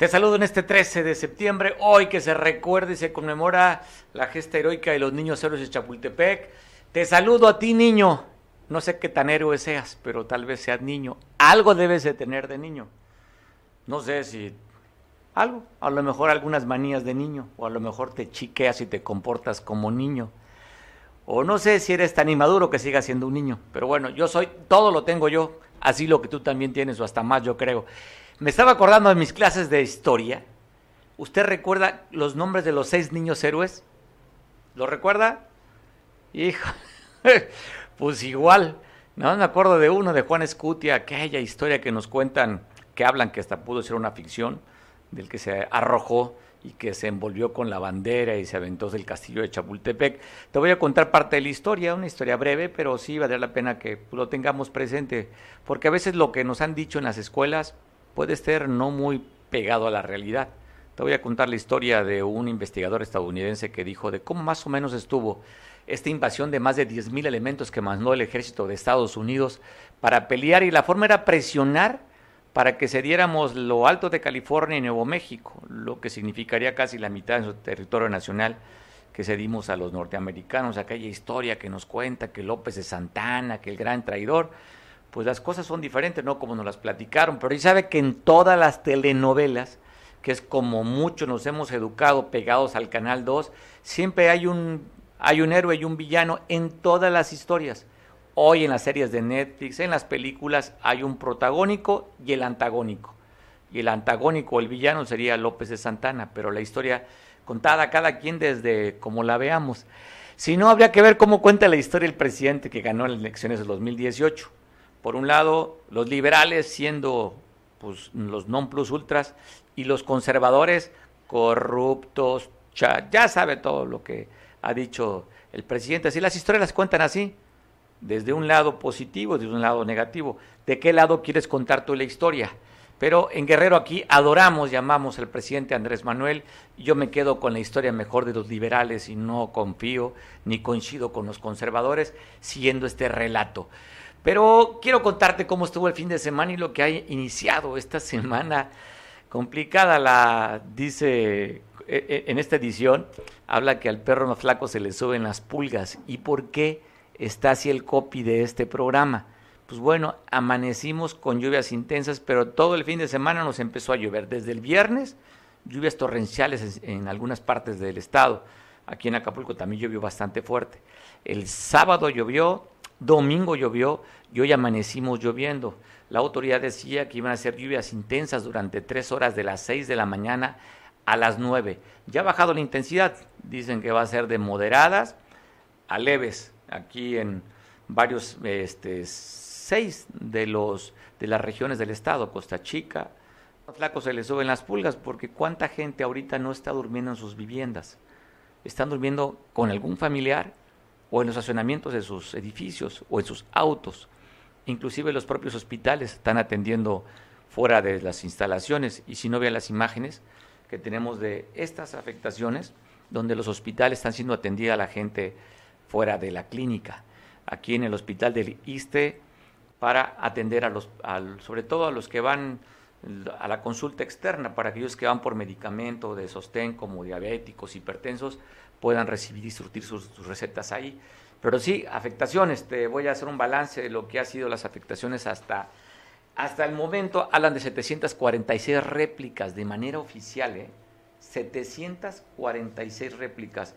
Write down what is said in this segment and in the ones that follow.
Te saludo en este 13 de septiembre, hoy que se recuerda y se conmemora la gesta heroica de los niños héroes de Chapultepec. Te saludo a ti, niño. No sé qué tan héroe seas, pero tal vez seas niño. Algo debes de tener de niño. No sé si algo, a lo mejor algunas manías de niño, o a lo mejor te chiqueas y te comportas como niño. O no sé si eres tan inmaduro que sigas siendo un niño. Pero bueno, yo soy, todo lo tengo yo, así lo que tú también tienes, o hasta más, yo creo. Me estaba acordando de mis clases de historia. ¿Usted recuerda los nombres de los seis niños héroes? ¿Lo recuerda? Hijo, pues igual. No me acuerdo de uno, de Juan Escutia, aquella historia que nos cuentan, que hablan que hasta pudo ser una ficción, del que se arrojó y que se envolvió con la bandera y se aventó del castillo de Chapultepec. Te voy a contar parte de la historia, una historia breve, pero sí vale la pena que lo tengamos presente, porque a veces lo que nos han dicho en las escuelas puede ser no muy pegado a la realidad. Te voy a contar la historia de un investigador estadounidense que dijo de cómo más o menos estuvo esta invasión de más de 10.000 elementos que mandó el ejército de Estados Unidos para pelear y la forma era presionar para que cediéramos lo alto de California y Nuevo México, lo que significaría casi la mitad de su territorio nacional que cedimos a los norteamericanos, aquella historia que nos cuenta que López de Santana, que el gran traidor, pues las cosas son diferentes, no como nos las platicaron, pero y sabe que en todas las telenovelas, que es como mucho nos hemos educado pegados al Canal 2, siempre hay un, hay un héroe y un villano en todas las historias. Hoy en las series de Netflix, en las películas, hay un protagónico y el antagónico. Y el antagónico, el villano, sería López de Santana, pero la historia contada cada quien desde como la veamos. Si no, habría que ver cómo cuenta la historia el presidente que ganó las elecciones del 2018 por un lado, los liberales siendo pues, los non plus ultras y los conservadores corruptos, ya sabe todo lo que ha dicho el presidente. Así las historias las cuentan así, desde un lado positivo, desde un lado negativo. ¿De qué lado quieres contar tú la historia? Pero en Guerrero aquí adoramos, llamamos al presidente Andrés Manuel, yo me quedo con la historia mejor de los liberales y no confío ni coincido con los conservadores siguiendo este relato. Pero quiero contarte cómo estuvo el fin de semana y lo que ha iniciado esta semana complicada. La dice e, e, en esta edición, habla que al perro más flaco se le suben las pulgas. ¿Y por qué está así el copy de este programa? Pues bueno, amanecimos con lluvias intensas, pero todo el fin de semana nos empezó a llover. Desde el viernes, lluvias torrenciales en algunas partes del estado. Aquí en Acapulco también llovió bastante fuerte. El sábado llovió, Domingo llovió y hoy amanecimos lloviendo. La autoridad decía que iban a ser lluvias intensas durante tres horas de las seis de la mañana a las nueve. Ya ha bajado la intensidad. Dicen que va a ser de moderadas a leves. Aquí en varios, este, seis de los de las regiones del estado, Costa Chica, los flacos se les suben las pulgas porque cuánta gente ahorita no está durmiendo en sus viviendas. Están durmiendo con algún familiar o en los estacionamientos de sus edificios o en sus autos. Inclusive los propios hospitales están atendiendo fuera de las instalaciones y si no vean las imágenes que tenemos de estas afectaciones, donde los hospitales están siendo atendida a la gente fuera de la clínica. Aquí en el hospital del ISTE para atender a los, sobre todo a los que van a la consulta externa, para aquellos que van por medicamento de sostén como diabéticos, hipertensos, puedan recibir y surtir sus, recetas ahí. Pero sí, afectaciones, te voy a hacer un balance de lo que ha sido las afectaciones hasta, hasta el momento. Hablan de 746 réplicas de manera oficial, ¿eh? 746 réplicas,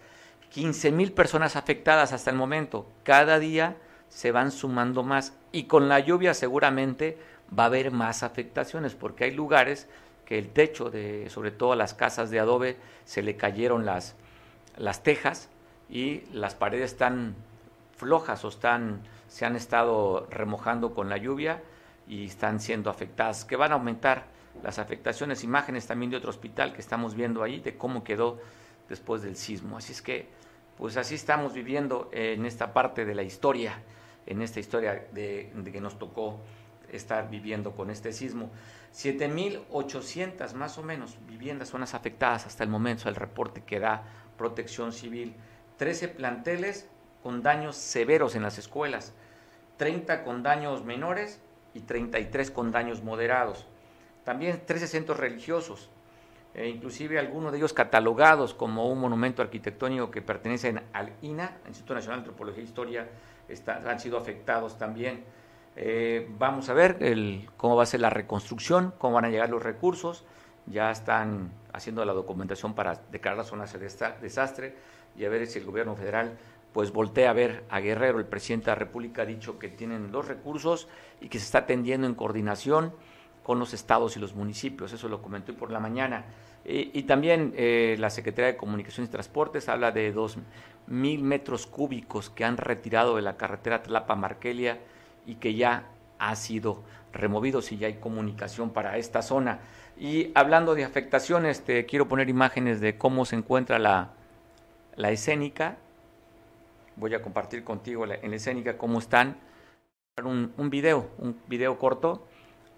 15 mil personas afectadas hasta el momento. Cada día se van sumando más y con la lluvia seguramente va a haber más afectaciones porque hay lugares que el techo de sobre todo las casas de adobe se le cayeron las las tejas y las paredes están flojas o están, se han estado remojando con la lluvia y están siendo afectadas, que van a aumentar las afectaciones, imágenes también de otro hospital que estamos viendo ahí, de cómo quedó después del sismo. Así es que, pues así estamos viviendo en esta parte de la historia, en esta historia de, de que nos tocó estar viviendo con este sismo. 7.800 más o menos viviendas son las afectadas hasta el momento, el reporte que da protección civil, 13 planteles con daños severos en las escuelas, 30 con daños menores y 33 con daños moderados. También 13 centros religiosos, e inclusive algunos de ellos catalogados como un monumento arquitectónico que pertenecen al INA, Instituto Nacional de Antropología e Historia, han sido afectados también. Eh, vamos a ver cómo va a ser la reconstrucción, cómo van a llegar los recursos. Ya están haciendo la documentación para declarar zonas de desastre y a ver si el gobierno federal pues voltea a ver a Guerrero. El presidente de la República ha dicho que tienen los recursos y que se está atendiendo en coordinación con los estados y los municipios. Eso lo comentó por la mañana. Y, también eh, la Secretaría de Comunicaciones y Transportes habla de dos mil metros cúbicos que han retirado de la carretera Tlapa-Markelia y que ya ha sido removido si ya hay comunicación para esta zona. Y hablando de afectaciones, quiero poner imágenes de cómo se encuentra la, la escénica. Voy a compartir contigo en la escénica cómo están. Un, un video, un video corto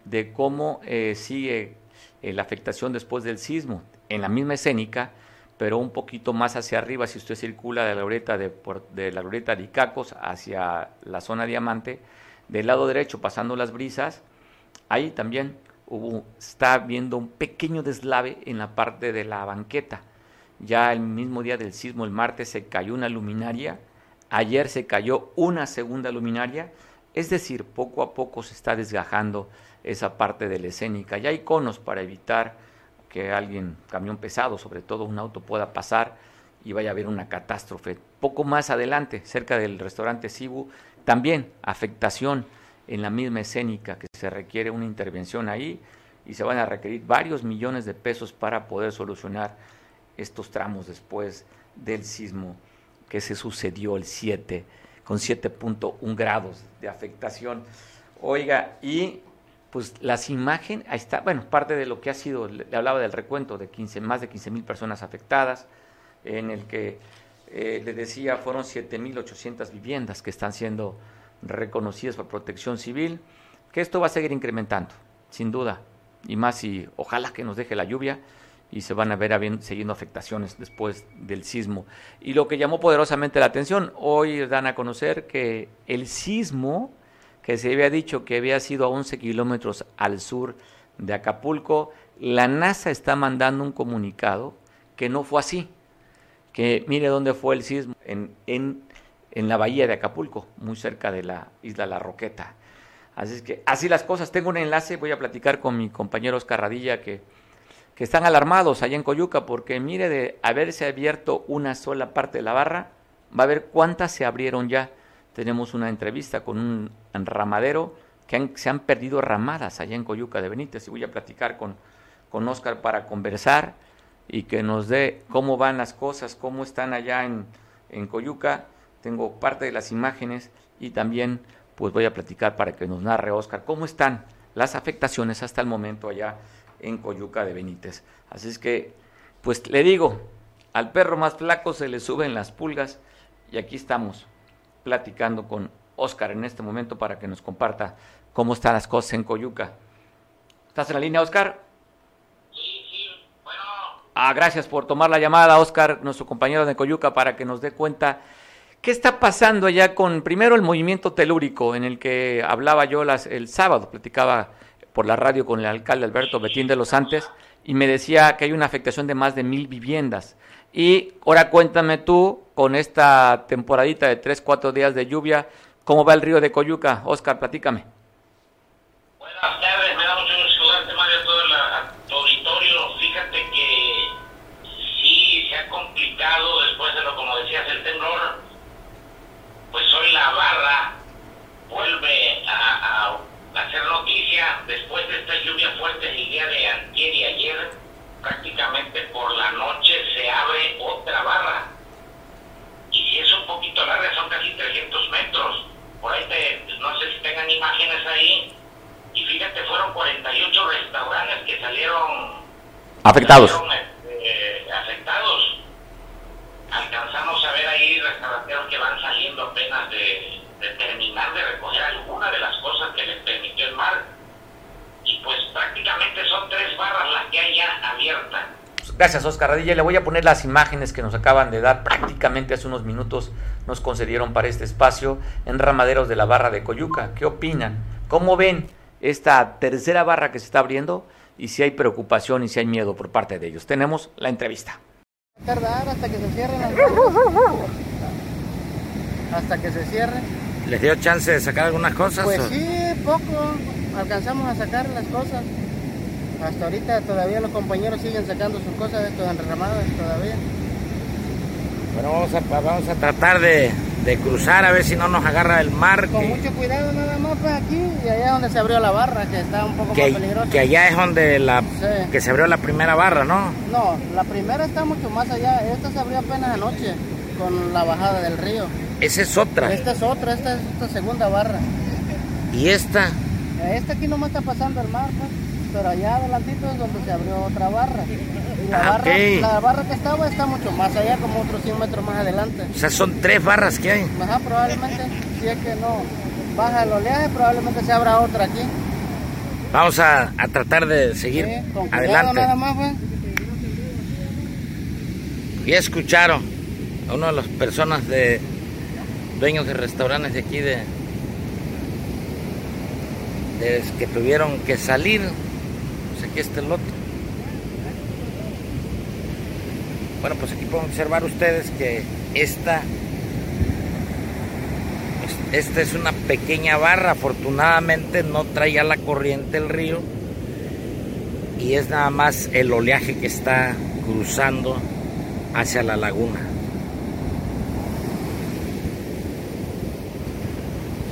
de cómo eh, sigue eh, la afectación después del sismo en la misma escénica, pero un poquito más hacia arriba, si usted circula de la glorieta de, de la de Icacos hacia la zona diamante, del lado derecho pasando las brisas, ahí también está viendo un pequeño deslave en la parte de la banqueta. Ya el mismo día del sismo, el martes, se cayó una luminaria, ayer se cayó una segunda luminaria, es decir, poco a poco se está desgajando esa parte de la escénica. Ya hay conos para evitar que alguien, camión pesado, sobre todo un auto, pueda pasar y vaya a haber una catástrofe. Poco más adelante, cerca del restaurante Cibu, también afectación en la misma escénica, que se requiere una intervención ahí y se van a requerir varios millones de pesos para poder solucionar estos tramos después del sismo que se sucedió el 7, con 7.1 grados de afectación. Oiga, y pues las imágenes, ahí está, bueno, parte de lo que ha sido, le hablaba del recuento de 15, más de 15 mil personas afectadas, en el que eh, le decía fueron 7.800 viviendas que están siendo reconocidas por protección civil, que esto va a seguir incrementando, sin duda, y más si ojalá que nos deje la lluvia y se van a ver siguiendo afectaciones después del sismo. Y lo que llamó poderosamente la atención, hoy dan a conocer que el sismo, que se había dicho que había sido a 11 kilómetros al sur de Acapulco, la NASA está mandando un comunicado que no fue así, que mire dónde fue el sismo, en, en, en la bahía de Acapulco, muy cerca de la isla La Roqueta. Así es que así las cosas. Tengo un enlace, voy a platicar con mi compañero Oscar Radilla que, que están alarmados allá en Coyuca porque mire de haberse abierto una sola parte de la barra, va a ver cuántas se abrieron ya tenemos una entrevista con un ramadero que se han perdido ramadas allá en Coyuca de Benítez y voy a platicar con, con Oscar para conversar y que nos dé cómo van las cosas, cómo están allá en, en Coyuca. Tengo parte de las imágenes y también pues voy a platicar para que nos narre Oscar cómo están las afectaciones hasta el momento allá en Coyuca de Benítez. Así es que, pues le digo, al perro más flaco se le suben las pulgas y aquí estamos platicando con Oscar en este momento para que nos comparta cómo están las cosas en Coyuca. ¿Estás en la línea, Oscar? Sí, sí, bueno. Ah, gracias por tomar la llamada, Oscar, nuestro compañero de Coyuca, para que nos dé cuenta qué está pasando allá con, primero, el movimiento telúrico, en el que hablaba yo las, el sábado, platicaba por la radio con el alcalde Alberto Betín de los Antes, y me decía que hay una afectación de más de mil viviendas. Y ahora cuéntame tú, con esta temporadita de tres, cuatro días de lluvia, ¿cómo va el río de Coyuca? Oscar, platícame. Buenas tardes, me da mucho gusto saludarte, Mario, todo el auditorio. Fíjate que sí se ha complicado después de lo, como decías, el temblor. Pues hoy la barra vuelve a, a hacer noticia después de esta lluvia fuerte el día de antier y ayer prácticamente por la noche se abre otra barra. Y si es un poquito larga, son casi 300 metros. Por ahí, no sé si tengan imágenes ahí. Y fíjate, fueron 48 restaurantes que salieron afectados. Este, afectados. Alcanzamos a ver ahí restauranteros que van saliendo apenas de, de terminar de recoger alguna de las cosas que les permitió el mar y pues prácticamente son tres barras las que hay ya abiertas. Gracias, Oscar Radilla. Le voy a poner las imágenes que nos acaban de dar prácticamente hace unos minutos, nos concedieron para este espacio en Ramaderos de la Barra de Coyuca. ¿Qué opinan? ¿Cómo ven esta tercera barra que se está abriendo y si hay preocupación y si hay miedo por parte de ellos. Tenemos la entrevista. Tardar hasta que se cierren las Hasta que se cierren. ¿Les dio chance de sacar algunas cosas? Pues sí, poco. Alcanzamos a sacar las cosas. Hasta ahorita todavía los compañeros siguen sacando sus cosas, estos enramadas todavía. Bueno, vamos a, vamos a tratar de, de, cruzar a ver si no nos agarra el mar. Con mucho cuidado nada más pues aquí y allá donde se abrió la barra, que está un poco que, más peligroso. Que allá es donde la que se abrió la primera barra, ¿no? No, la primera está mucho más allá. Esta se abrió apenas anoche con la bajada del río. Esa es otra. Esta es otra, esta es esta segunda barra. ¿Y esta? Esta aquí nomás está pasando el mar, pues, pero allá adelantito es donde se abrió otra barra. Y la, Ah, barra, la barra que estaba está mucho más allá, como otros 100 metros más adelante. O sea, son tres barras que hay. Ajá, probablemente, si es que no baja el oleaje, probablemente se abra otra aquí. Vamos a, a tratar de seguir Sí, con adelante. nada más, pues. Ya escucharon a una de las personas de dueños de restaurantes de aquí de, de que tuvieron que salir. Pues aquí está el otro. Bueno, pues aquí pueden observar ustedes que esta esta es una pequeña barra, afortunadamente no traía la corriente el río y es nada más el oleaje que está cruzando hacia la laguna.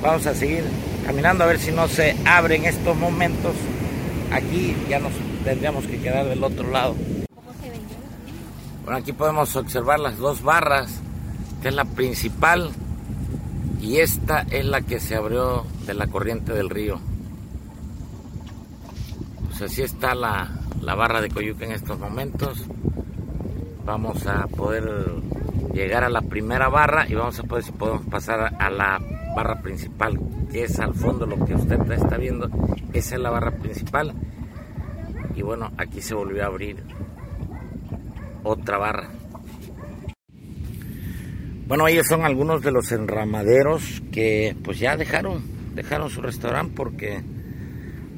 Vamos a seguir caminando a ver si no se abre en estos momentos. Aquí ya nos tendríamos que quedar del otro lado. Bueno, aquí podemos observar las dos barras, que es la principal y esta es la que se abrió de la corriente del río. Pues así está la, la barra de Coyuca en estos momentos. Vamos a poder llegar a la primera barra y vamos a poder si podemos pasar a la barra principal, que es al fondo lo que usted está viendo. Esa es la barra principal. Y bueno, aquí se volvió a abrir otra barra. Bueno, ellos son algunos de los enramaderos que pues ya dejaron, dejaron su restaurante porque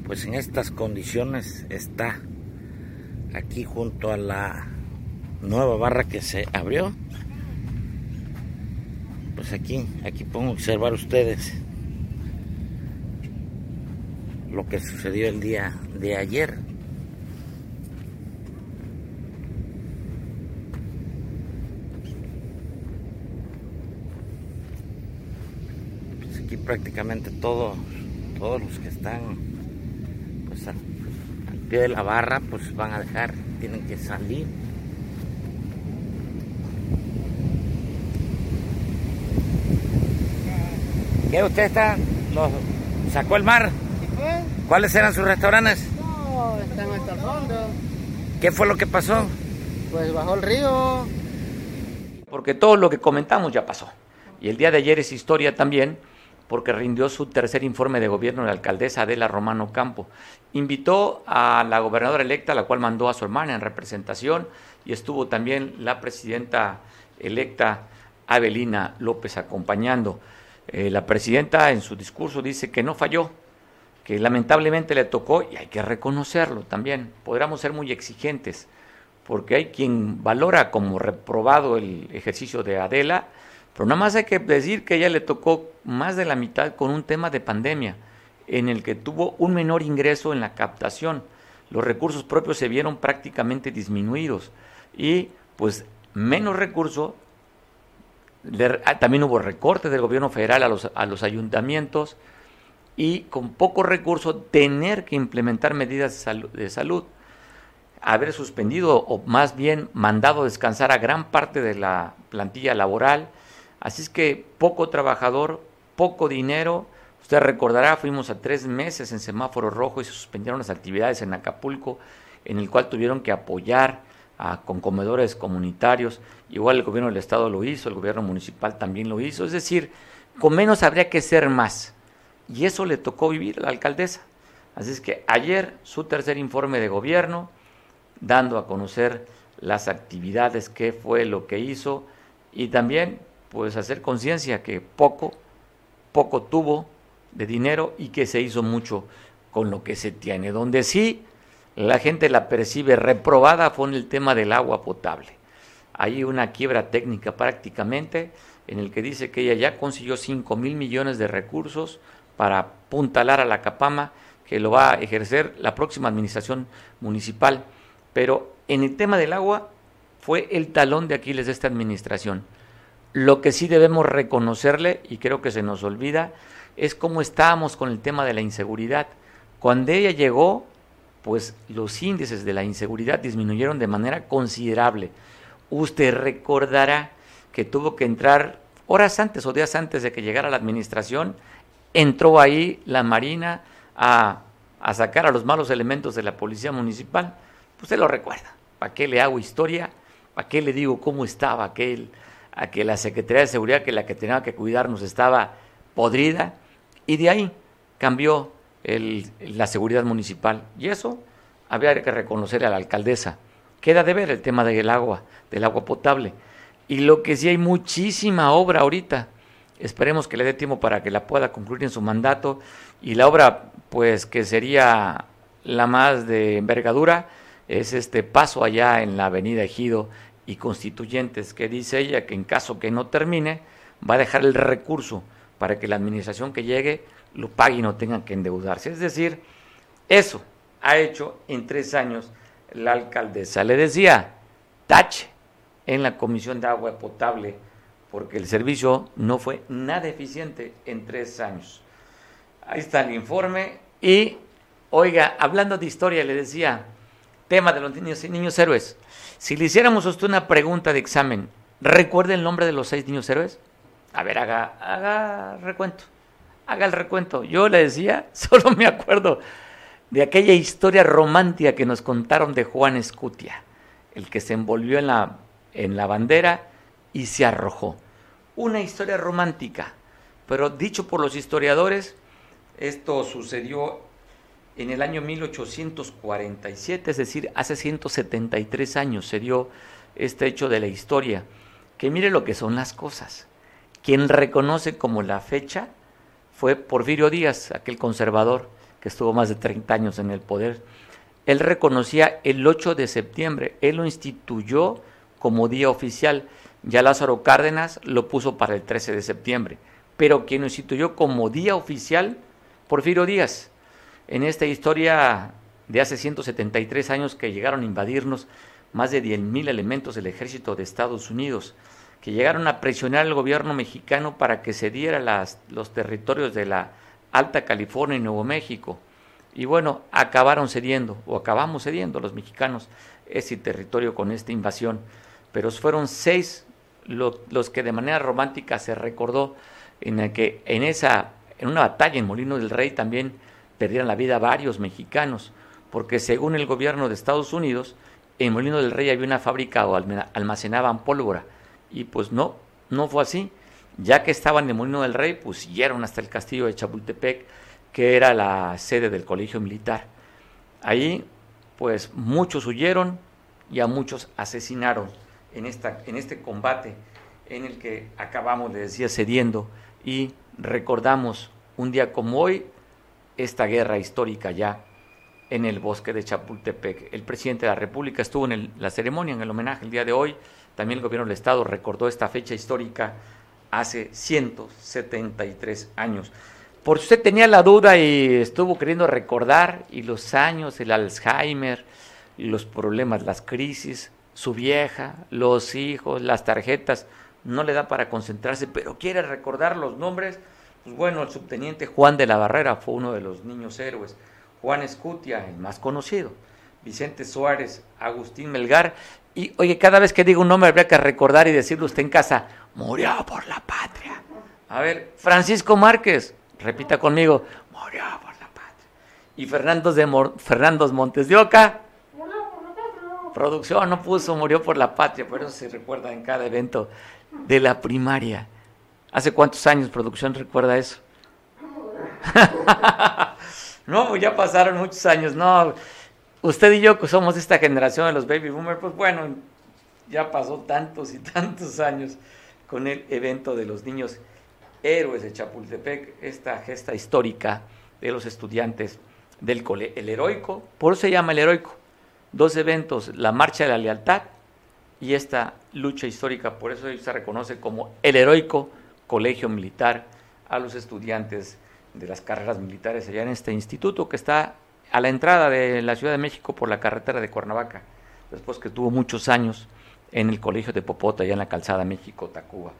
pues en estas condiciones está aquí junto a la nueva barra que se abrió. Pues aquí, aquí pueden observar ustedes lo que sucedió el día de ayer. Pues aquí prácticamente todos, todos los que están pues al, al pie de la barra pues van a dejar, tienen que salir. ¿Qué usted está? ¿Los sacó el mar? ¿Cuáles eran sus restaurantes? No, están hasta el fondo. ¿Qué fue lo que pasó? Pues bajó el río. Porque todo lo que comentamos ya pasó. Y el día de ayer es historia también, porque rindió su tercer informe de gobierno la alcaldesa Adela Romano Campo. Invitó a la gobernadora electa, la cual mandó a su hermana en representación, y estuvo también la presidenta electa Avelina López acompañando. Eh, la presidenta en su discurso dice que no falló, que lamentablemente le tocó, y hay que reconocerlo también. Podríamos ser muy exigentes, porque hay quien valora como reprobado el ejercicio de Adela, pero nada más hay que decir que ella le tocó más de la mitad con un tema de pandemia, en el que tuvo un menor ingreso en la captación. Los recursos propios se vieron prácticamente disminuidos y pues menos recursos. Ah, también hubo recortes del gobierno federal a los, a los ayuntamientos y con poco recurso tener que implementar medidas de salu- de salud haber suspendido o más bien mandado descansar a gran parte de la plantilla laboral. Así es que poco trabajador, poco dinero. Usted recordará, fuimos a tres meses en semáforo rojo y se suspendieron las actividades en Acapulco, en el cual tuvieron que apoyar a, con comedores comunitarios. Igual el gobierno del estado lo hizo, el gobierno municipal también lo hizo. Es decir, con menos habría que ser más. Y eso le tocó vivir a la alcaldesa. Así es que ayer su tercer informe de gobierno, dando a conocer las actividades, qué fue lo que hizo y también pues hacer conciencia que poco, poco tuvo de dinero y que se hizo mucho con lo que se tiene. Donde sí la gente la percibe reprobada fue en el tema del agua potable. Hay una quiebra técnica prácticamente en el que dice que ella ya consiguió 5 mil millones de recursos para apuntalar a la Capama, que lo va a ejercer la próxima administración municipal. Pero en el tema del agua fue el talón de Aquiles de esta administración. Lo que sí debemos reconocerle, y creo que se nos olvida, es cómo estábamos con el tema de la inseguridad. Cuando ella llegó, pues los índices de la inseguridad disminuyeron de manera considerable. Usted recordará que tuvo que entrar horas antes o días antes de que llegara la administración, entró ahí la Marina a, sacar a los malos elementos de la policía municipal. Usted lo recuerda. ¿Para qué le hago historia? ¿Para qué le digo cómo estaba aquel, a que la Secretaría de Seguridad, que la que tenía que cuidarnos, estaba podrida? Y de ahí cambió la seguridad municipal. Y eso había que reconocer a la alcaldesa. Queda de ver el tema del agua, del agua potable. Y lo que sí hay muchísima obra ahorita. Esperemos que le dé tiempo para que la pueda concluir en su mandato. Y la obra, pues que sería la más de envergadura, es este paso allá en la avenida Ejido y Constituyentes, que dice ella que en caso que no termine, va a dejar el recurso para que la administración que llegue lo pague y no tengan que endeudarse. Es decir, eso ha hecho en tres años la alcaldesa. Le decía, tache, en la Comisión de Agua Potable, porque el servicio no fue nada eficiente en tres años. Ahí está el informe. Y, oiga, hablando de historia, le decía, tema de los niños niños héroes. Si le hiciéramos a usted una pregunta de examen, ¿recuerda el nombre de los seis niños héroes? A ver, haga, haga recuento. Haga el recuento. Yo le decía, solo me acuerdo de aquella historia romántica que nos contaron de Juan Escutia, el que se envolvió en la en la bandera y se arrojó. Una historia romántica, pero dicho por los historiadores, esto sucedió en el año 1847, es decir, hace 173 años se dio este hecho de la historia, que mire lo que son las cosas. Quien reconoce como la fecha fue Porfirio Díaz, aquel conservador que estuvo más de 30 años en el poder. Él reconocía el 8 de septiembre, él lo instituyó como día oficial. Ya Lázaro Cárdenas lo puso para el 13 de septiembre. Pero quien lo instituyó como día oficial, Porfirio Díaz. En esta historia de hace 173 años que llegaron a invadirnos más de 10.000 elementos del ejército de Estados Unidos, que llegaron a presionar al gobierno mexicano para que cediera las, los territorios de la Alta California y Nuevo México. Y bueno, acabaron cediendo, o acabamos cediendo los mexicanos ese territorio con esta invasión pero fueron seis los que de manera romántica se recordó en el que en esa en una batalla en Molino del Rey también perdieron la vida varios mexicanos, porque según el gobierno de Estados Unidos, en Molino del Rey había una fábrica o almacenaban pólvora, y pues no, no fue así. Ya que estaban en Molino del Rey, siguieron hasta el castillo de Chapultepec, que era la sede del colegio militar. Ahí, pues muchos huyeron y a muchos asesinaron en, esta, en este combate en el que acabamos, le decía, cediendo y recordamos un día como hoy esta guerra histórica ya en el bosque de Chapultepec. El presidente de la República estuvo en la ceremonia, en el homenaje el día de hoy. También el gobierno del Estado recordó esta fecha histórica hace 173 años. Por si usted tenía la duda y estuvo queriendo recordar, y los años, el Alzheimer, los problemas, las crisis, su vieja, los hijos, las tarjetas, no le da para concentrarse, pero quiere recordar los nombres. Pues bueno, el subteniente Juan de la Barrera fue uno de los niños héroes, Juan Escutia, el más conocido, Vicente Suárez, Agustín Melgar, y oye, cada vez que digo un nombre habría que recordar y decirlo usted en casa, murió por la patria. A ver, Francisco Márquez, repita conmigo, murió por la patria. Y Fernando, de Fernando Montes de Oca, Producción no puso, murió por la patria, por eso se recuerda en cada evento de la primaria. ¿Hace cuántos años producción recuerda eso? no, ya pasaron muchos años, no. Usted y yo que somos de esta generación de los baby boomers, pues bueno, ya pasó tantos y tantos años con el evento de los niños héroes de Chapultepec, esta gesta histórica de los estudiantes del cole, el heroico, por eso se llama el heroico. Dos eventos, la Marcha de la Lealtad y esta lucha histórica, por eso se reconoce como el heroico Colegio Militar a los estudiantes de las carreras militares allá en este instituto que está a la entrada de la Ciudad de México por la carretera de Cuernavaca, después que tuvo muchos años en el Colegio de Popota, allá en la calzada México-Tacuba.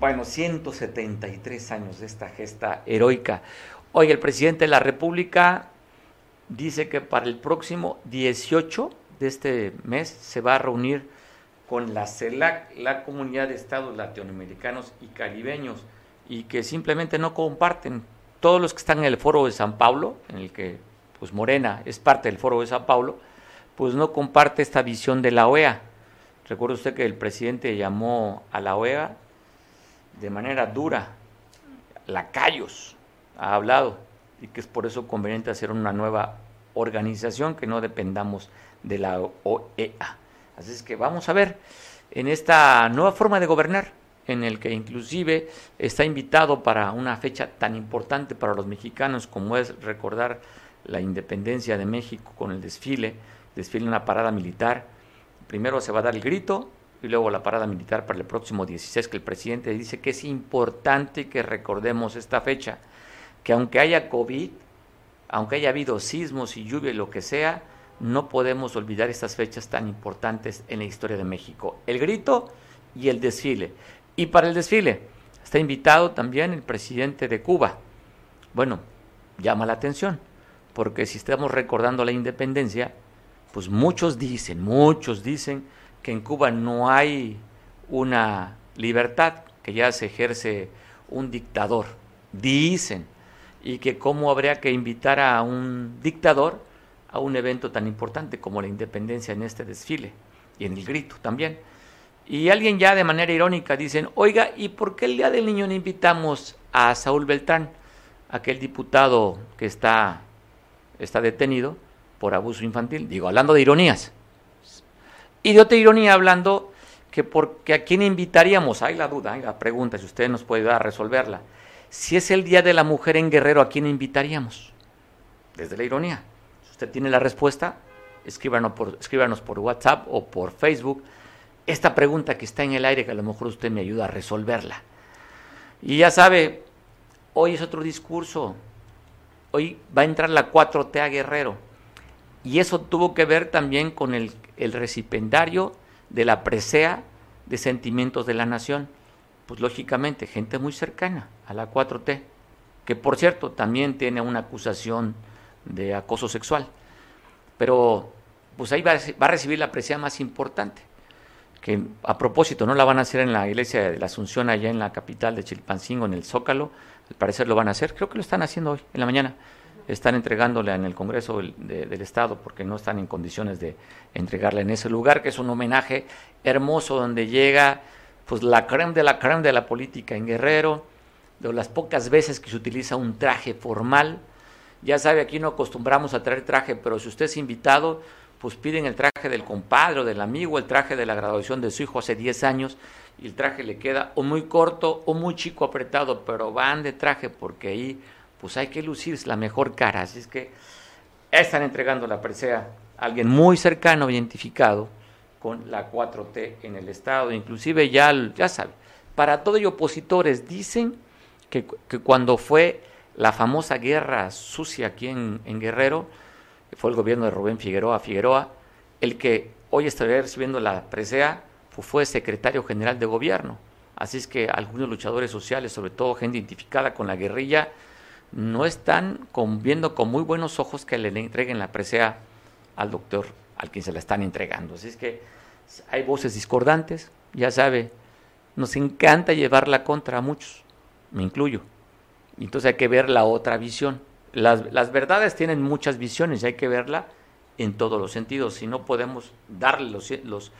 Bueno, 173 años de esta gesta heroica. Hoy el presidente de la República dice que para el próximo 18 de este mes se va a reunir con la CELAC, la Comunidad de Estados Latinoamericanos y Caribeños, y que simplemente no comparten. Todos los que están en el foro de San Pablo, en el que pues Morena es parte del foro de San Pablo, pues no comparte esta visión de la OEA. Recuerda usted que el presidente llamó a la OEA de manera dura, lacayos, ha hablado, y que es por eso conveniente hacer una nueva organización que no dependamos de la OEA. Así es que vamos a ver en esta nueva forma de gobernar, en el que inclusive está invitado para una fecha tan importante para los mexicanos como es recordar la independencia de México con el desfile, desfile en una parada militar. Primero se va a dar el grito y luego la parada militar para el próximo 16, que el presidente dice que es importante que recordemos esta fecha, que aunque haya COVID, aunque haya habido sismos y lluvia y lo que sea, no podemos olvidar estas fechas tan importantes en la historia de México. El grito y el desfile. Y para el desfile está invitado también el presidente de Cuba. Bueno, llama la atención, porque si estamos recordando la independencia, pues muchos dicen, muchos dicen que en Cuba no hay una libertad, que ya se ejerce un dictador. Dicen, y que cómo habría que invitar a un dictador a un evento tan importante como la independencia en este desfile y en el grito también. Y alguien ya de manera irónica dicen, oiga, ¿y por qué el Día del Niño no invitamos a Saúl Beltrán, aquel diputado que está, está detenido por abuso infantil? Digo, hablando de ironías. Y de otra ironía hablando que porque a quién invitaríamos, hay la duda, hay la pregunta, si usted nos puede ayudar a resolverla. Si es el Día de la Mujer en Guerrero, ¿a quién invitaríamos? Desde la ironía. Si usted tiene la respuesta, escríbanos por, escríbanos por WhatsApp o por Facebook esta pregunta que está en el aire, que a lo mejor usted me ayuda a resolverla. Y ya sabe, hoy es otro discurso. Hoy va a entrar la 4T a Guerrero. Y eso tuvo que ver también con el, el recipendario de la presea de sentimientos de la nación pues lógicamente gente muy cercana a la 4T, que por cierto también tiene una acusación de acoso sexual. Pero pues ahí va a, recibir la presea más importante, que a propósito no la van a hacer en la iglesia de la Asunción allá en la capital de Chilpancingo, en el Zócalo, al parecer lo van a hacer, creo que lo están haciendo hoy, en la mañana, están entregándole en el Congreso del, del Estado porque no están en condiciones de entregarle en ese lugar, que es un homenaje hermoso donde llega pues la creme de la creme de la política en Guerrero, de las pocas veces que se utiliza un traje formal. Ya sabe, aquí no acostumbramos a traer traje, pero si usted es invitado, pues piden el traje del compadre o del amigo, el traje de la graduación de su hijo hace 10 años, y el traje le queda o muy corto o muy chico apretado, pero van de traje porque ahí pues hay que lucir la mejor cara. Así es que están entregando la presea a alguien muy cercano, identificado, con la 4T en el Estado, inclusive ya, ya sabe, para todo y opositores dicen que, cuando fue la famosa guerra sucia aquí en, Guerrero, fue el gobierno de Rubén Figueroa Figueroa, el que hoy estaría recibiendo la presea pues, fue secretario general de gobierno. Así es que algunos luchadores sociales, sobre todo gente identificada con la guerrilla, no están viendo con muy buenos ojos que le entreguen la presea al doctor al quien se la están entregando. Así es que hay voces discordantes, ya sabe, nos encanta llevarla contra a muchos, me incluyo. Entonces hay que ver la otra visión. Las, las verdades tienen muchas visiones y hay que verla en todos los sentidos. Si no podemos darle los, los,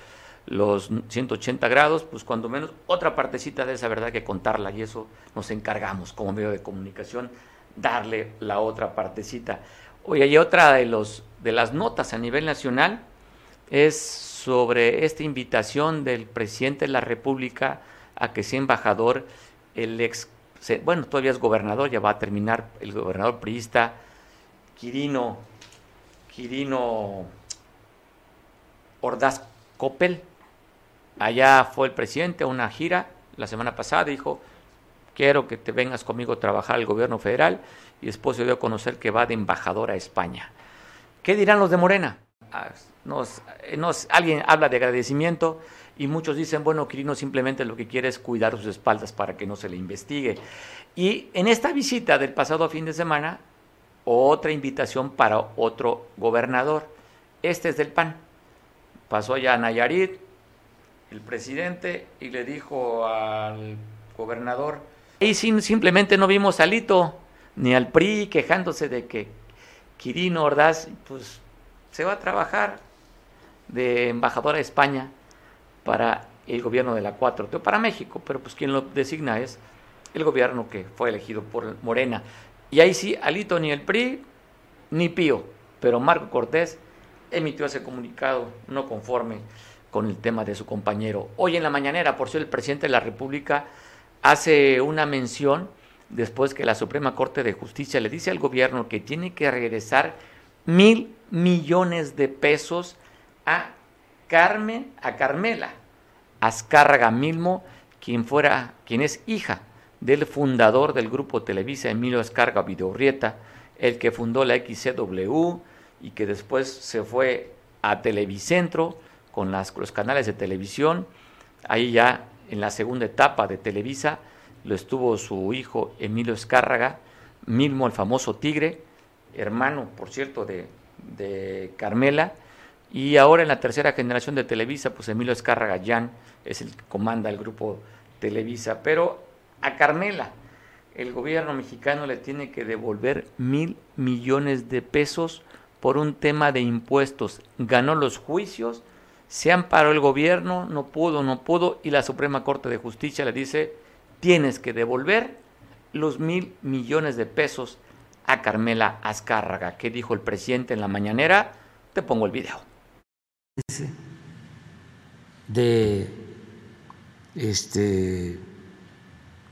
los 180 grados, pues cuando menos otra partecita de esa verdad que contarla y eso nos encargamos como medio de comunicación, darle la otra partecita. Oye, hay otra de, los, de las notas a nivel nacional es sobre esta invitación del presidente de la República a que sea embajador el ex, bueno, todavía es gobernador, ya va a terminar el gobernador priista Quirino, Quirino Ordaz Coppel. Allá fue el presidente a una gira la semana pasada, dijo, quiero que te vengas conmigo a trabajar al gobierno federal y después se dio a conocer que va de embajador a España. ¿Qué dirán los de Morena? Ah, nos, nos, alguien habla de agradecimiento y muchos dicen, bueno, Quirino simplemente lo que quiere es cuidar sus espaldas para que no se le investigue. Y en esta visita del pasado fin de semana, otra invitación para otro gobernador. Este es del PAN. Pasó allá a Nayarit, el presidente, y le dijo al gobernador, y simplemente no vimos a Lito ni al PRI quejándose de que Quirino Ordaz pues, se va a trabajar de embajadora a España para el gobierno de la 4 o para México, pero pues quien lo designa es el gobierno que fue elegido por Morena. Y ahí sí, Alito ni el PRI ni Pío, pero Marco Cortés emitió ese comunicado no conforme con el tema de su compañero. Hoy en la mañanera, por ser el presidente de la República hace una mención después que la Suprema Corte de Justicia le dice al gobierno que tiene que regresar mil millones de pesos a Carmen, a Carmela Azcárraga Milmo, quien fuera, quien es hija del fundador del grupo Televisa, Emilio Azcárraga Videorrieta, el que fundó la XCW y que después se fue a Televicentro con las, los canales de televisión. Ahí ya en la segunda etapa de Televisa lo estuvo su hijo Emilio Escárraga, Milmo el famoso Tigre, hermano, por cierto, de, de Carmela, y ahora en la tercera generación de Televisa, pues Emilio Escárraga Jan es el que comanda el grupo Televisa, pero a Carmela el gobierno mexicano le tiene que devolver mil millones de pesos por un tema de impuestos. Ganó los juicios, se amparó el gobierno, no pudo, no pudo, y la Suprema Corte de Justicia le dice, tienes que devolver los mil millones de pesos a Carmela Azcárraga. ¿Qué dijo el presidente en la mañanera? Te pongo el video. De este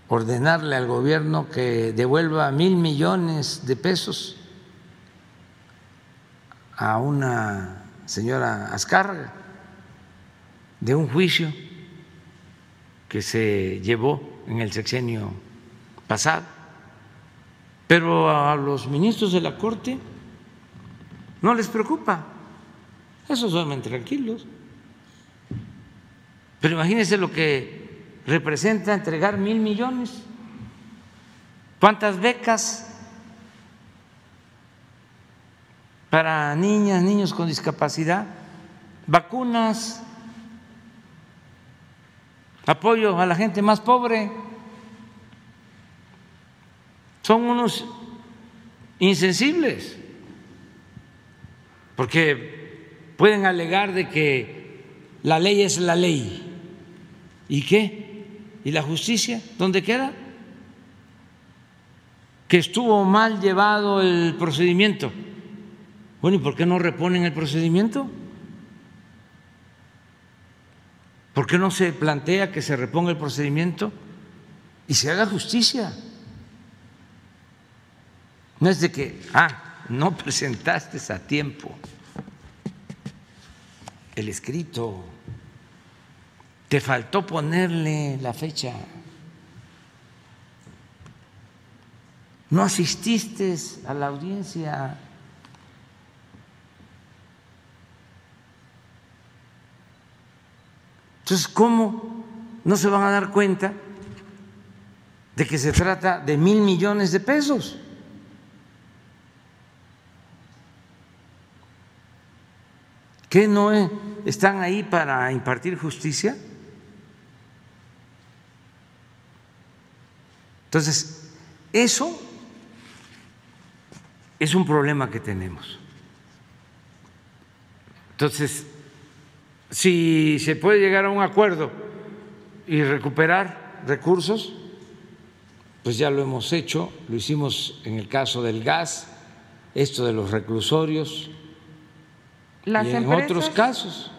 ordenarle al gobierno que devuelva mil millones de pesos a una señora Azcárraga de un juicio que se llevó en el sexenio pasado. Pero a los ministros de la Corte no les preocupa. Esos duermen tranquilos. Pero imagínense lo que representa entregar mil millones. ¿Cuántas becas para niñas, niños con discapacidad? Vacunas apoyo a la gente más pobre. Son unos insensibles, porque pueden alegar de que la ley es la ley. ¿Y qué? ¿Y la justicia? ¿Dónde queda? Que estuvo mal llevado el procedimiento. Bueno, ¿y por qué no reponen el procedimiento? ¿Por qué no se plantea que se reponga el procedimiento y se haga justicia? No es de que, ah, no presentaste a tiempo el escrito, te faltó ponerle la fecha, no asististe a la audiencia. Entonces, ¿cómo no se van a dar cuenta de que se trata de mil millones de pesos? ¿Qué no están ahí para impartir justicia? Entonces, eso es un problema que tenemos. Entonces, si se puede llegar a un acuerdo y recuperar recursos, pues ya lo hemos hecho, lo hicimos en el caso del gas, esto de los reclusorios y en otros casos.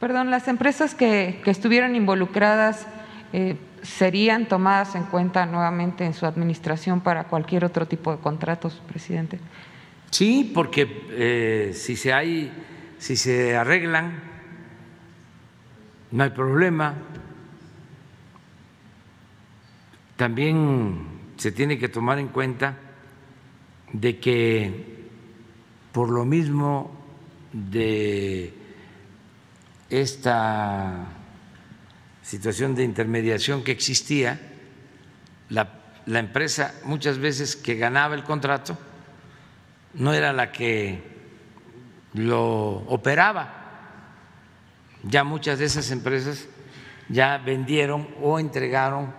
Perdón, las empresas que, que estuvieron involucradas eh, serían tomadas en cuenta nuevamente en su administración para cualquier otro tipo de contratos, presidente. Sí, porque eh, si se hay, si se arreglan, no hay problema. También se tiene que tomar en cuenta de que por lo mismo de esta situación de intermediación que existía, la, la empresa muchas veces que ganaba el contrato, no era la que lo operaba. Ya muchas de esas empresas ya vendieron o entregaron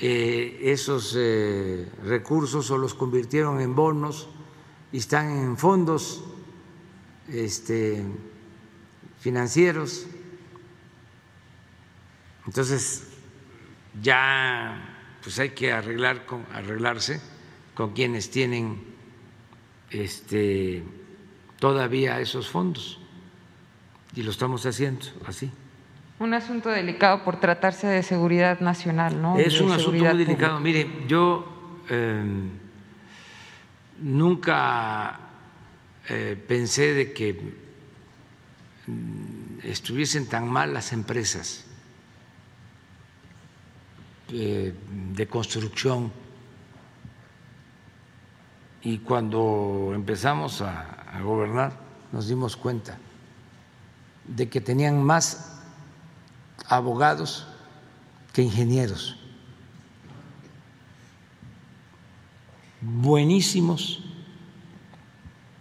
eh, esos eh, recursos o los convirtieron en bonos y están en fondos este, financieros. Entonces ya pues hay que arreglar con, arreglarse con quienes tienen este, todavía esos fondos y lo estamos haciendo así. Un asunto delicado por tratarse de seguridad nacional, ¿no? Es un asunto muy delicado. Mire, yo em, nunca eh, pensé de que mm, estuviesen tan mal las empresas eh, de construcción. Y cuando empezamos a, gobernar nos dimos cuenta de que tenían más abogados que ingenieros, buenísimos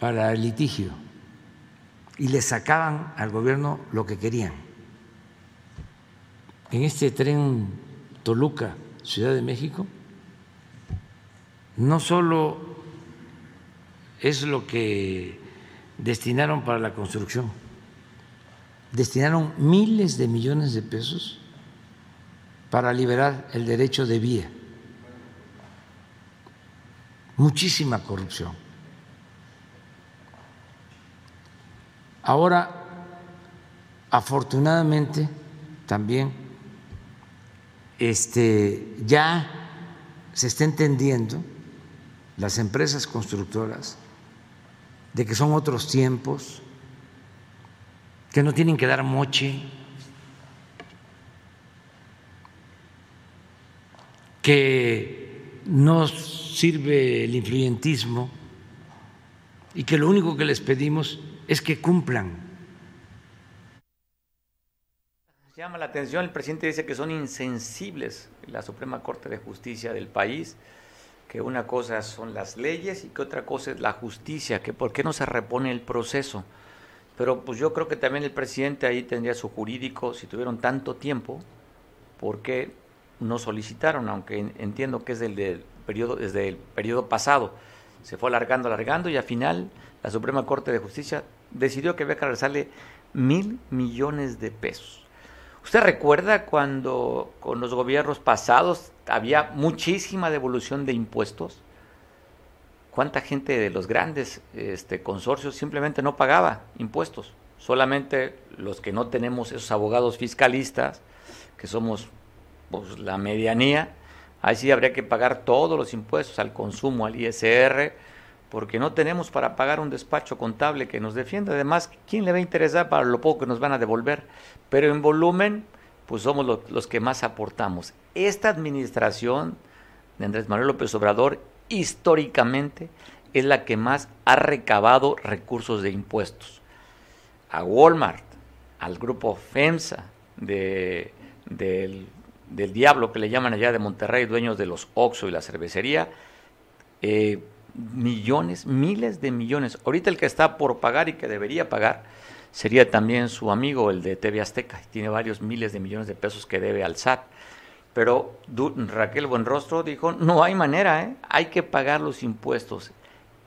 para el litigio y le sacaban al gobierno lo que querían. En este tren Toluca, Ciudad de México, no solo es lo que destinaron para la construcción. Destinaron miles de millones de pesos para liberar el derecho de vía. Muchísima corrupción. Ahora, afortunadamente, también este, ya se está entendiendo las empresas constructoras de que son otros tiempos, que no tienen que dar moche, que no sirve el influyentismo y que lo único que les pedimos es que cumplan. Llama la atención, el presidente dice que son insensibles la Suprema Corte de Justicia del país que una cosa son las leyes y que otra cosa es la justicia, que por qué no se repone el proceso. Pero pues yo creo que también el presidente ahí tendría su jurídico, si tuvieron tanto tiempo, ¿por qué no solicitaron? Aunque entiendo que es del, periodo, desde el periodo pasado. Se fue alargando, alargando y al final la Suprema Corte de Justicia decidió que había que regresarle mil millones de pesos. ¿Usted recuerda cuando con los gobiernos pasados había muchísima devolución de impuestos? ¿Cuánta gente de los grandes este, consorcios simplemente no pagaba impuestos? Solamente los que no tenemos esos abogados fiscalistas, que somos pues, la medianía, ahí sí habría que pagar todos los impuestos al consumo, al ISR, porque no tenemos para pagar un despacho contable que nos defienda. Además, ¿quién le va a interesar para lo poco que nos van a devolver? pero en volumen, pues somos los que más aportamos. Esta administración de Andrés Manuel López Obrador, históricamente, es la que más ha recabado recursos de impuestos. A Walmart, al grupo FEMSA de, del, Diablo, que le llaman allá de Monterrey, dueños de los Oxxo y la cervecería, eh, millones, miles de millones. Ahorita el que está por pagar y que debería pagar sería también su amigo, el de TV Azteca. Tiene varios miles de millones de pesos que debe al SAT. Pero Raquel Buenrostro dijo, no hay manera, ¿eh? hay que pagar los impuestos.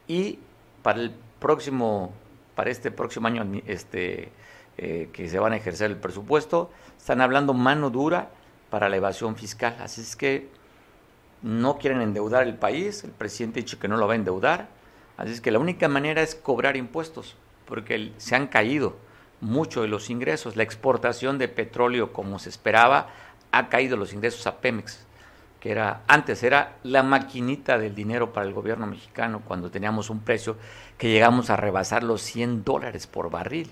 Y para el próximo, para este próximo año este, eh, que se van a ejercer el presupuesto, están hablando mano dura para la evasión fiscal. Así es que no quieren endeudar el país, el presidente ha dicho que no lo va a endeudar. Así es que la única manera es cobrar impuestos porque se han caído mucho de los ingresos. La exportación de petróleo, como se esperaba, ha caído los ingresos a Pemex, que era antes era la maquinita del dinero para el gobierno mexicano cuando teníamos un precio que llegamos a rebasar los 100 dólares por barril.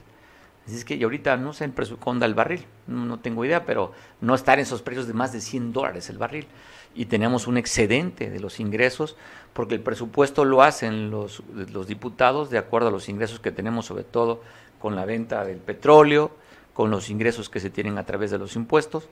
Así es que y ahorita no sé con el barril, no, tengo idea, pero no estar en esos precios de más de 100 dólares el barril. Y tenemos un excedente de los ingresos porque el presupuesto lo hacen los, los diputados de acuerdo a los ingresos que tenemos, sobre todo con la venta del petróleo, con los ingresos que se tienen a través de los impuestos.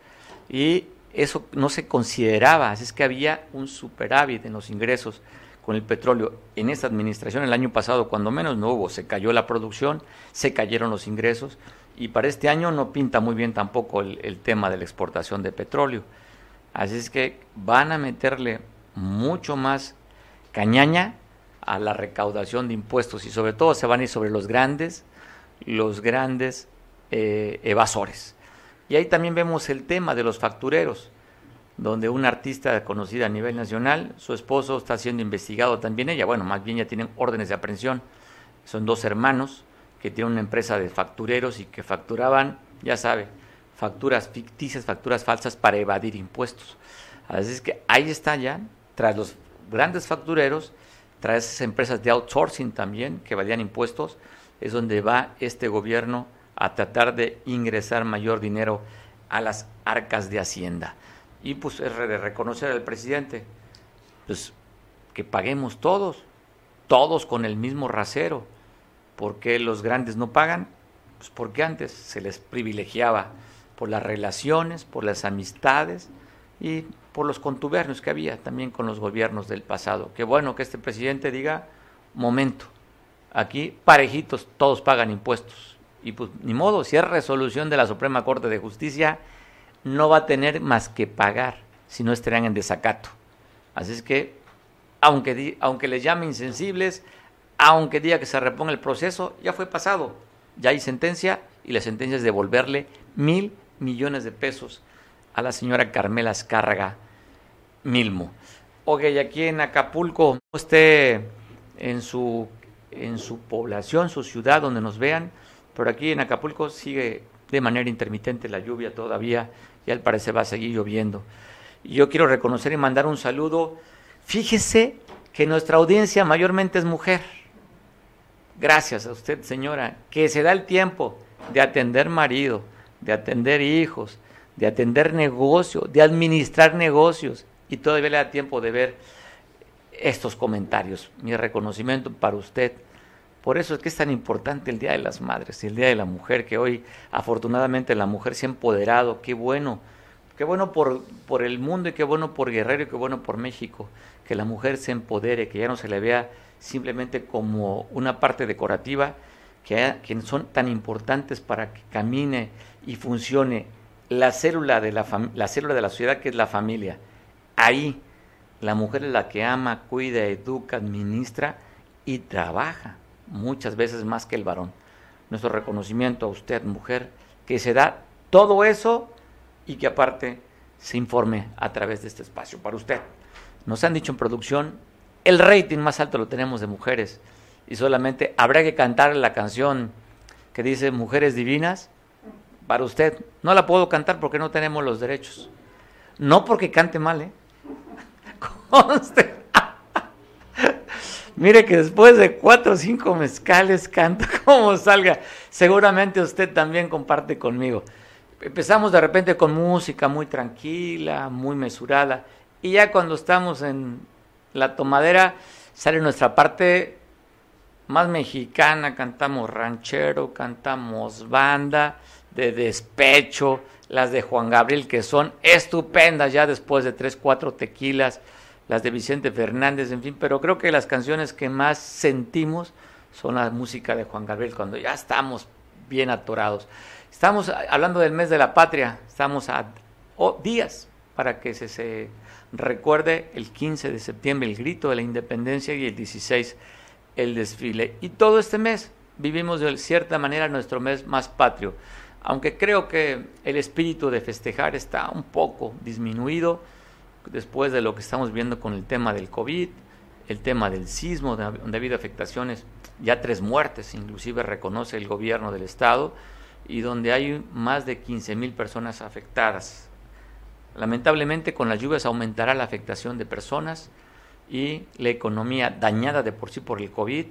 Y eso no se consideraba, así es que había un superávit en los ingresos con el petróleo. En esta administración, el año pasado, cuando menos no hubo, se cayó la producción, se cayeron los ingresos y para este año no pinta muy bien tampoco el, el tema de la exportación de petróleo. Así es que van a meterle mucho más cañaña a la recaudación de impuestos y sobre todo se van a ir sobre los grandes, los grandes eh, evasores. Y ahí también vemos el tema de los factureros, donde una artista conocida a nivel nacional, su esposo está siendo investigado también ella, bueno, más bien ya tienen órdenes de aprehensión, son dos hermanos que tienen una empresa de factureros y que facturaban, ya sabe, facturas ficticias, facturas falsas para evadir impuestos. Así es que ahí está ya, tras los grandes factureros, tras esas empresas de outsourcing también que evadían impuestos, es donde va este gobierno a tratar de ingresar mayor dinero a las arcas de Hacienda. Y pues es de reconocer al presidente, pues que paguemos todos, todos con el mismo rasero. ¿Por qué los grandes no pagan? Pues porque antes se les privilegiaba por las relaciones, por las amistades y por los contubernios que había también con los gobiernos del pasado. Qué bueno que este presidente diga, momento, aquí parejitos, todos pagan impuestos. Y pues ni modo, si es resolución de la Suprema Corte de Justicia, no va a tener más que pagar si no estarían en desacato. Así es que, aunque, aunque les llame insensibles, aunque diga que se reponga el proceso, ya fue pasado. Ya hay sentencia y la sentencia es devolverle mil millones de pesos a la señora Carmela Escárraga Milmo. Y aquí en Acapulco, usted en su, en su población, su ciudad, donde nos vean, pero aquí en Acapulco sigue de manera intermitente la lluvia todavía y al parecer va a seguir lloviendo. Y yo quiero reconocer y mandar un saludo. Fíjese que nuestra audiencia mayormente es mujer. Gracias a usted, señora, que se da el tiempo de atender marido, de atender hijos, de atender negocio, de administrar negocios y todavía le da tiempo de ver estos comentarios. Mi reconocimiento para usted. Por eso es que es tan importante el Día de las Madres y el Día de la Mujer, que hoy afortunadamente la mujer se ha empoderado. Qué bueno, qué bueno por, por el mundo y qué bueno por Guerrero y qué bueno por México, que la mujer se empodere, que ya no se le vea simplemente como una parte decorativa, que, que son tan importantes para que camine y funcione la célula, de la, la célula de la sociedad que es la familia. Ahí la mujer es la que ama, cuida, educa, administra y trabaja muchas veces más que el varón. Nuestro reconocimiento a usted, mujer, que se da todo eso y que aparte se informe a través de este espacio para usted. Nos han dicho en producción, el rating más alto lo tenemos de mujeres y solamente habrá que cantar la canción que dice Mujeres Divinas para usted. No la puedo cantar porque no tenemos los derechos. No porque cante mal, ¿eh? Mire que después de cuatro o cinco mezcales canta como salga. Seguramente usted también comparte conmigo. Empezamos de repente con música muy tranquila, muy mesurada. Y ya cuando estamos en la tomadera, sale nuestra parte más mexicana. Cantamos ranchero, cantamos banda de despecho, las de Juan Gabriel, que son estupendas ya después de tres, cuatro tequilas las de Vicente Fernández, en fin, pero creo que las canciones que más sentimos son la música de Juan Gabriel cuando ya estamos bien atorados. Estamos hablando del mes de la patria, estamos a días para que se, se recuerde el 15 de septiembre el grito de la independencia y el 16 el desfile. Y todo este mes vivimos de cierta manera nuestro mes más patrio, aunque creo que el espíritu de festejar está un poco disminuido después de lo que estamos viendo con el tema del COVID, el tema del sismo, donde ha habido afectaciones, ya tres muertes, inclusive reconoce el gobierno del estado, y donde hay más de 15 mil personas afectadas. Lamentablemente con las lluvias aumentará la afectación de personas y la economía dañada de por sí por el COVID,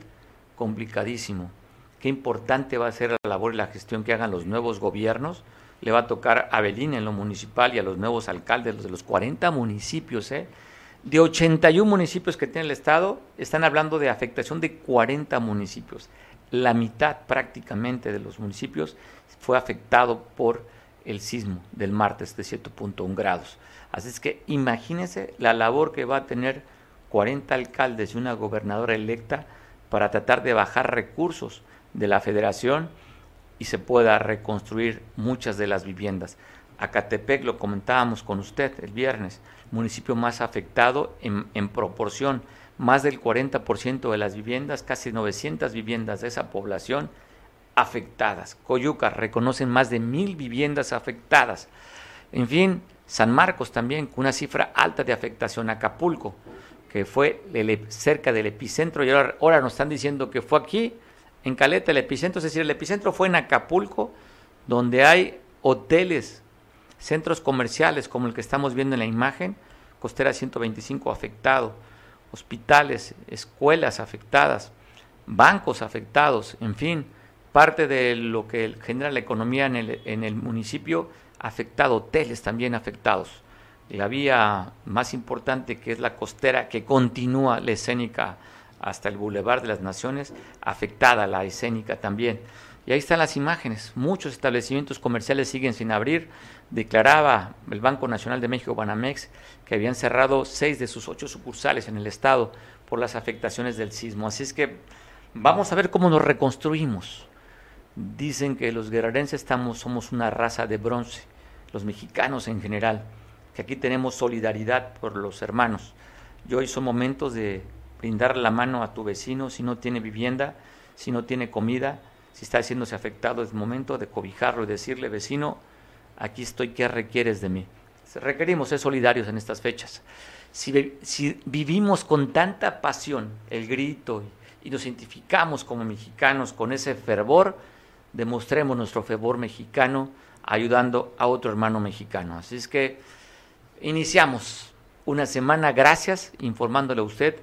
complicadísimo. Qué importante va a ser la labor y la gestión que hagan los nuevos gobiernos. Le va a tocar a Belín en lo municipal y a los nuevos alcaldes, los de los 40 municipios, ¿eh? De 81 municipios que tiene el Estado, están hablando de afectación de 40 municipios. La mitad prácticamente de los municipios fue afectado por el sismo del martes de 7.1 grados. Así es que imagínense la labor que va a tener 40 alcaldes y una gobernadora electa para tratar de bajar recursos de la federación y se pueda reconstruir muchas de las viviendas. Acatepec, lo comentábamos con usted el viernes, municipio más afectado en, en proporción, más del 40% de las viviendas, casi 900 viviendas de esa población afectadas. Coyuca reconocen más de mil viviendas afectadas. En fin, San Marcos también, con una cifra alta de afectación. Acapulco, que fue cerca del epicentro, y ahora, ahora nos están diciendo que fue aquí, en Caleta, el epicentro, es decir, el epicentro fue en Acapulco, donde hay hoteles, centros comerciales, como el que estamos viendo en la imagen, costera 125 afectado, hospitales, escuelas afectadas, bancos afectados, en fin, parte de lo que genera la economía en el, municipio afectado, hoteles también afectados. La vía más importante que es la costera que continúa la escénica hasta el Boulevard de las Naciones, afectada la escénica también. Y ahí están las imágenes. Muchos establecimientos comerciales siguen sin abrir. Declaraba el Banco Nacional de México, Banamex, que habían cerrado seis de sus ocho sucursales en el estado por las afectaciones del sismo. Así es que vamos a ver cómo nos reconstruimos. Dicen que los guerrerenses estamos, somos una raza de bronce, los mexicanos en general, que aquí tenemos solidaridad por los hermanos. Y hoy son momentos de brindar la mano a tu vecino si no tiene vivienda, si no tiene comida, si está haciéndose afectado, es momento de cobijarlo y decirle, vecino, aquí estoy, ¿qué requieres de mí? Requerimos ser solidarios en estas fechas. Si, si vivimos con tanta pasión el grito y nos identificamos como mexicanos con ese fervor, demostremos nuestro fervor mexicano ayudando a otro hermano mexicano. Así es que iniciamos una semana, gracias, informándole a usted.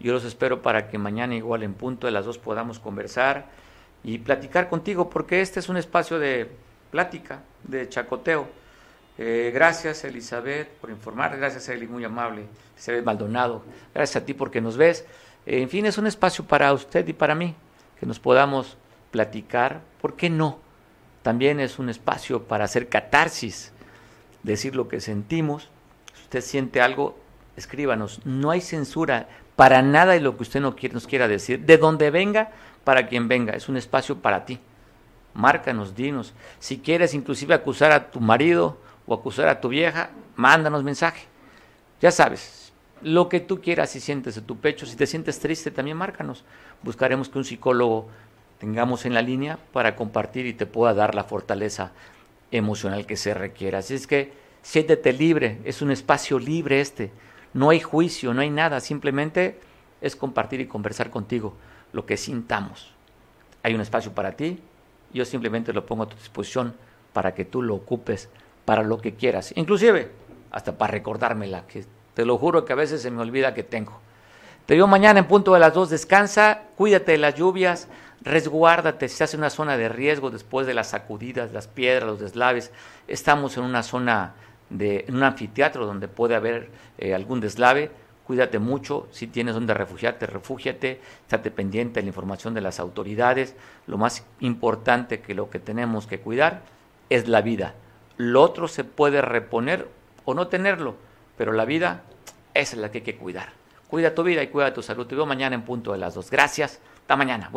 Yo los espero para que mañana igual en punto de las dos podamos conversar y platicar contigo, porque este es un espacio de plática, de chacoteo. Eh, gracias Elizabeth por informar, gracias Eli, muy amable, Elizabeth Maldonado, gracias a ti porque nos ves. en fin, es un espacio para usted y para mí, que nos podamos platicar, ¿por qué no? También es un espacio para hacer catarsis, decir lo que sentimos. Si usted siente algo, escríbanos. No hay censura para nada de lo que usted no quiere, nos quiera decir. De donde venga, para quien venga. Es un espacio para ti. Márcanos, dinos. Si quieres inclusive acusar a tu marido o acusar a tu vieja, mándanos mensaje. Ya sabes, lo que tú quieras si sientes de tu pecho. Si te sientes triste, también márcanos. Buscaremos que un psicólogo tengamos en la línea para compartir y te pueda dar la fortaleza emocional que se requiera. Así es que siéntete libre, es un espacio libre este, no hay juicio, no hay nada, simplemente es compartir y conversar contigo lo que sintamos. Hay un espacio para ti, yo simplemente lo pongo a tu disposición para que tú lo ocupes para lo que quieras, inclusive hasta para recordármela, que te lo juro que a veces se me olvida que tengo. Te veo mañana en punto de las dos, descansa, cuídate de las lluvias, resguárdate, estás en una zona de riesgo después de las sacudidas, las piedras, los deslaves, estamos en una zona de en un anfiteatro donde puede haber eh, algún deslave, cuídate mucho, si tienes donde refugiarte, refúgiate, estate pendiente de la información de las autoridades, lo más importante que lo que tenemos que cuidar es la vida, lo otro se puede reponer o no tenerlo, pero la vida es la que hay que cuidar. Cuida tu vida y cuida tu salud. Te veo mañana en punto de las dos. Gracias. Hasta mañana.